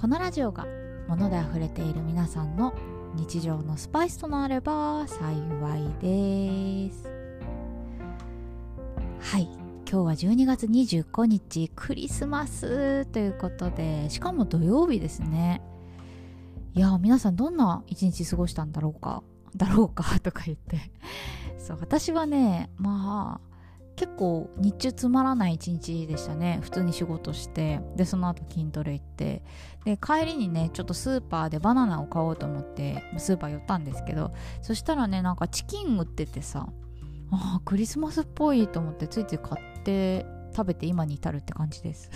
このラジオが物で溢れている皆さんの日常のスパイスとなれば幸いです。はい。今日は12月25日クリスマスということでしかも土曜日ですね。いや皆さんどんな一日過ごしたんだろうかだろうかとか言って。そう私はねまあ結構日中つまらない一日でしたね。普通に仕事して。でその後筋トレ行って。で帰りにねちょっとスーパーでバナナを買おうと思ってスーパー寄ったんですけどそしたらねなんかチキン売っててさあクリスマスっぽいと思ってついつい買って食べて今に至るって感じです。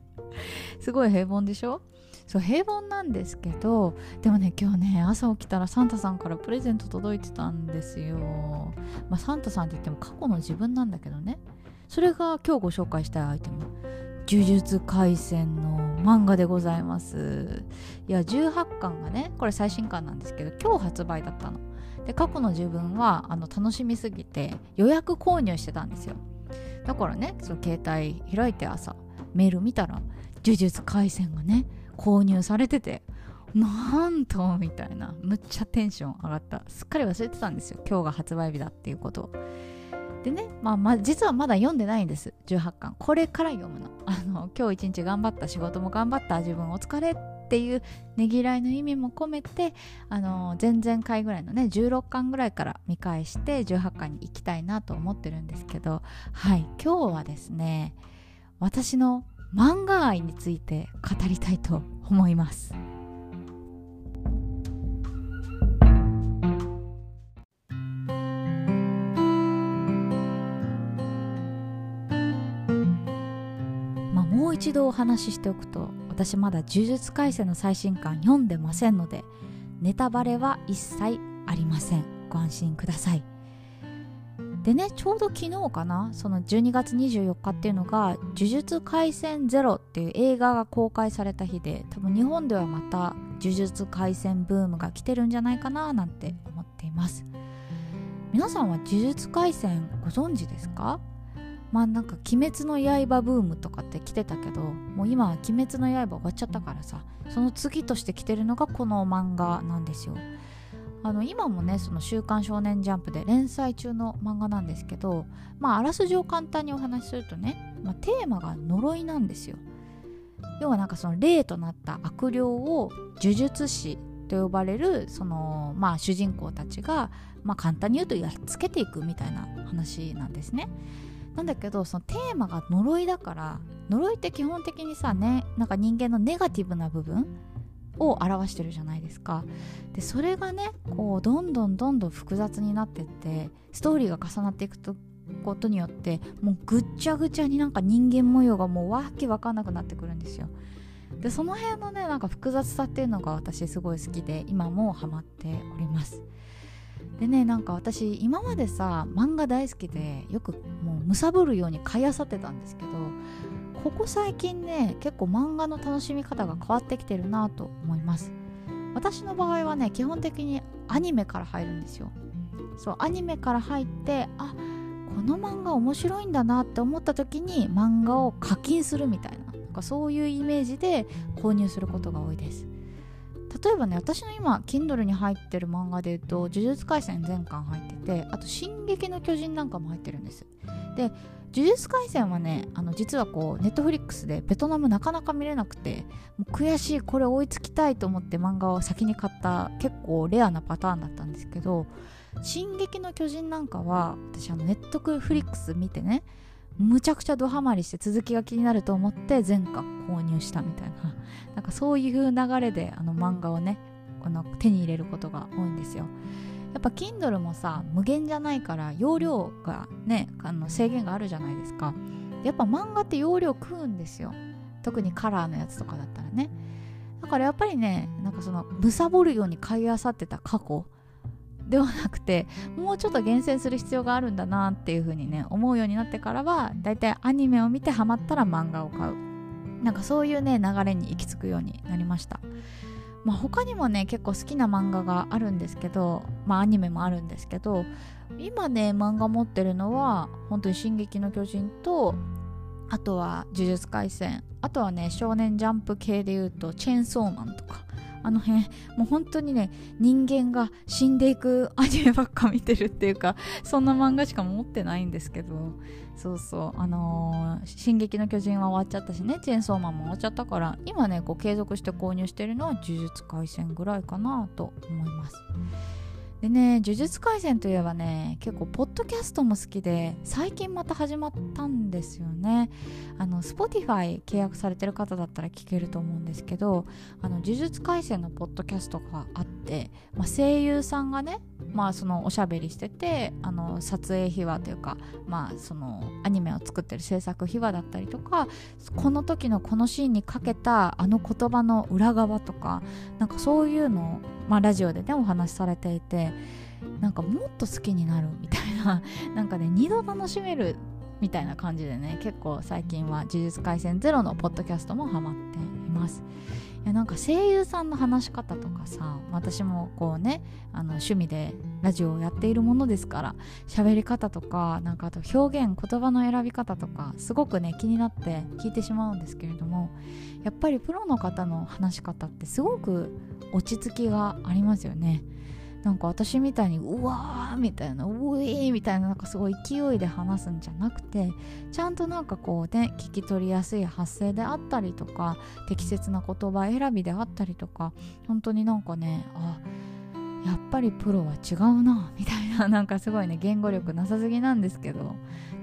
すごい平凡でしょ？そう平凡なんですけどでもね今日ね朝起きたらサンタさんからプレゼント届いてたんですよ、まあ、サンタさんって言っても過去の自分なんだけどね。それが今日ご紹介したいアイテム。呪術廻戦の漫画でございます。いや18巻がねこれ最新巻なんですけど今日発売だったの。で過去の自分はあの楽しみすぎて予約購入してたんですよ。だからねその携帯開いて朝メール見たら呪術廻戦がね購入されててなんとみたいなむっちゃテンション上がった。すっかり忘れてたんですよ。今日が発売日だっていうことでね、まあ、まあ、実はまだ読んでないんです。18巻。これから読むの。あの今日一日頑張った仕事も頑張った自分お疲れっていうねぎらいの意味も込めてあの前々回ぐらいのね16巻ぐらいから見返して18巻に行きたいなと思ってるんですけどはい今日はですね私の漫画愛について語りたいと思います。一度お話ししておくと私まだ「呪術廻戦」の最新刊読んでませんのでネタバレは一切ありません。ご安心ください。でねちょうど昨日かなその12月24日っていうのが「呪術廻戦ゼロ」っていう映画が公開された日で多分日本ではまた呪術廻戦ブームが来てるんじゃないかななんて思っています。皆さんは呪術廻戦ご存知ですか？まあなんか「鬼滅の刃」ブームとかって来てたけどもう今は「鬼滅の刃」終わっちゃったからさその次として来てるのがこの漫画なんですよ。あの今もねその「週刊少年ジャンプ」で連載中の漫画なんですけどまああらすじを簡単にお話しするとね、まあ、テーマが呪いなんですよ。要はなんかその霊となった悪霊を呪術師と呼ばれるそのまあ主人公たちがまあ簡単に言うとやっつけていくみたいな話なんですね。なんだけどそのテーマが呪いだから呪いって基本的にさねなんか人間のネガティブな部分を表してるじゃないですか。でそれがねこうどんどんどんどん複雑になってってストーリーが重なっていくとことによってもうぐっちゃぐちゃになんか人間模様がもうわけわかんなくなってくるんですよ。でその辺のねなんか複雑さっていうのが私すごい好きで今もハマっております。でねなんか私今までさ漫画大好きでよくもうむさぶるように買いあさってたんですけどここ最近ね結構漫画の楽しみ方が変わってきてるなと思います。私の場合はね基本的にアニメから入るんですよ。そうアニメから入ってあこの漫画面白いんだなって思った時に漫画を課金するみたいななんかそういうイメージで購入することが多いです。例えばね私の今 Kindle に入ってる漫画で言うと「呪術廻戦」全巻入っててあと「進撃の巨人」なんかも入ってるんです。で呪術廻戦はねあの実はこうネットフリックスでベトナムなかなか見れなくてもう悔しいこれ追いつきたいと思って漫画を先に買った結構レアなパターンだったんですけど「進撃の巨人」なんかは私あのネットフリックス見てねむちゃくちゃドハマりして続きが気になると思って全巻購入したみたいななんかそういう流れであの漫画をねあの手に入れることが多いんですよ。やっぱ Kindle もさ無限じゃないから容量がねあの制限があるじゃないですか。やっぱ漫画って容量食うんですよ。特にカラーのやつとかだったらね。だからやっぱりねなんかその貪るように買いあさってた過去ではなくてもうちょっと厳選する必要があるんだなっていう風にね思うようになってからはだいたいアニメを見てハマったら漫画を買う。なんかそういうね流れに行き着くようになりました。まあ他にもね結構好きな漫画があるんですけどまあアニメもあるんですけど今ね漫画持ってるのは本当に「進撃の巨人」とあとは「呪術廻戦」あとはね少年ジャンプ系でいうと「チェーンソーマン」とか。あの辺もう本当にね人間が死んでいくアニメばっか見てるっていうか そんな漫画しか持ってないんですけどそうそうあのー「進撃の巨人」は終わっちゃったしねチェーンソーマンも終わっちゃったから今ねこう継続して購入してるのは「呪術廻戦」ぐらいかなと思います。でね、呪術廻戦といえばね、結構、ポッドキャストも好きで、最近また始まったんですよね。あの、Spotify 契約されてる方だったら聞けると思うんですけど、あの、呪術廻戦のポッドキャストがあって、まあ、声優さんがね、まあ、そのおしゃべりしてて、あの、撮影秘話というか、まあ、その、アニメを作ってる制作秘話だったりとか、この時のこのシーンにかけたあの言葉の裏側とか、なんかそういうのをまあ、ラジオでねお話しされていてなんかもっと好きになるみたいな なんかね二度楽しめるみたいな感じでね結構最近は「呪術廻戦ゼロのポッドキャストもハマっています。いやなんか声優さんの話し方とかさ私もこうねあの趣味でラジオをやっているものですから喋り方とかなんかあと表現言葉の選び方とかすごくね気になって聞いてしまうんですけれどもやっぱりプロの方の話し方ってすごく落ち着きがありますよね。なんか私みたいにうわーみたいなうえーみたいななんかすごい勢いで話すんじゃなくてちゃんとなんかこうね聞き取りやすい発声であったりとか適切な言葉選びであったりとか本当になんかねあやっぱりプロは違うなみたいな なんかすごいね言語力なさすぎなんですけど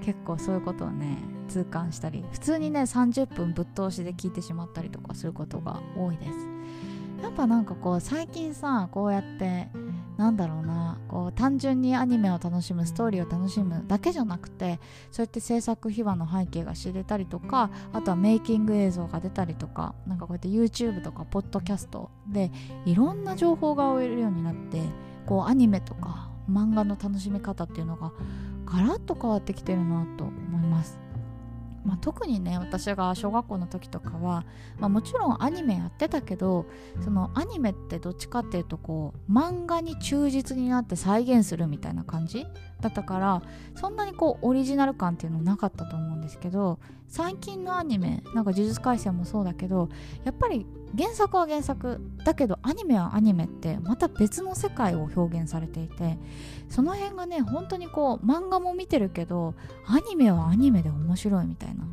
結構そういうことをね痛感したり普通にね30分ぶっ通しで聞いてしまったりとかすることが多いです。やっぱなんかこう最近さこうやってなんだろうなこう単純にアニメを楽しむストーリーを楽しむだけじゃなくてそうやって制作秘話の背景が知れたりとかあとはメイキング映像が出たりとかなんかこうやって YouTube とかポッドキャストでいろんな情報が追えるようになってこうアニメとか漫画の楽しみ方っていうのがガラッと変わってきてるなと思います。まあ、特にね私が小学校の時とかは、まあ、もちろんアニメやってたけどそのアニメってどっちかっていうとこう漫画に忠実になって再現するみたいな感じだったからそんなにこうオリジナル感っていうのなかったと思うんですけど最近のアニメなんか「呪術廻戦」もそうだけどやっぱり原作は原作だけどアニメはアニメってまた別の世界を表現されていてその辺がね本当にこう漫画も見てるけどアニメはアニメで面白いみたいな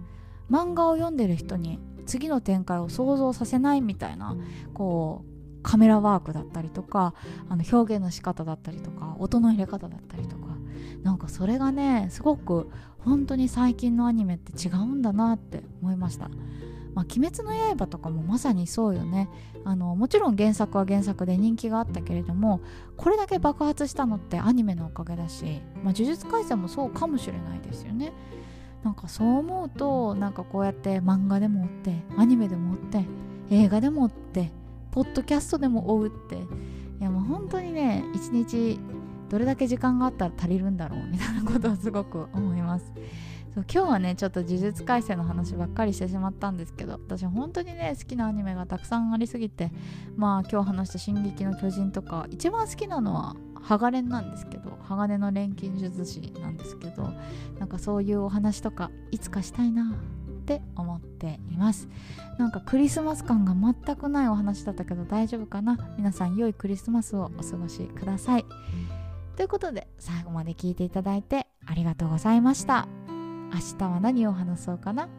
漫画を読んでる人に次の展開を想像させないみたいなこうカメラワークだったりとかあの表現の仕方だったりとか音の入れ方だったりとかなんかそれがねすごく本当に最近のアニメって違うんだなって思いました。まあ、鬼滅の刃とかもまさにそうよね。あのもちろん原作は原作で人気があったけれどもこれだけ爆発したのってアニメのおかげだし、まあ、呪術廻戦もそうかもしれないですよね。なんかそう思うとなんかこうやって漫画でも追ってアニメでも追って映画でも追ってポッドキャストでも追うっていやもう本当にね一日どれだけ時間があったら足りるんだろうみたいなことをすごく思います。そう今日はねちょっと呪術廻戦の話ばっかりしてしまったんですけど私本当にね好きなアニメがたくさんありすぎてまあ今日話した「進撃の巨人」とか一番好きなのは鋼なんですけど鋼の錬金術師なんですけどなんかそういうお話とかいつかしたいなって思っています。なんかクリスマス感が全くないお話だったけど大丈夫かな？皆さん良いクリスマスをお過ごしください。ということで最後まで聞いていただいてありがとうございました。明日は何を話そうかな？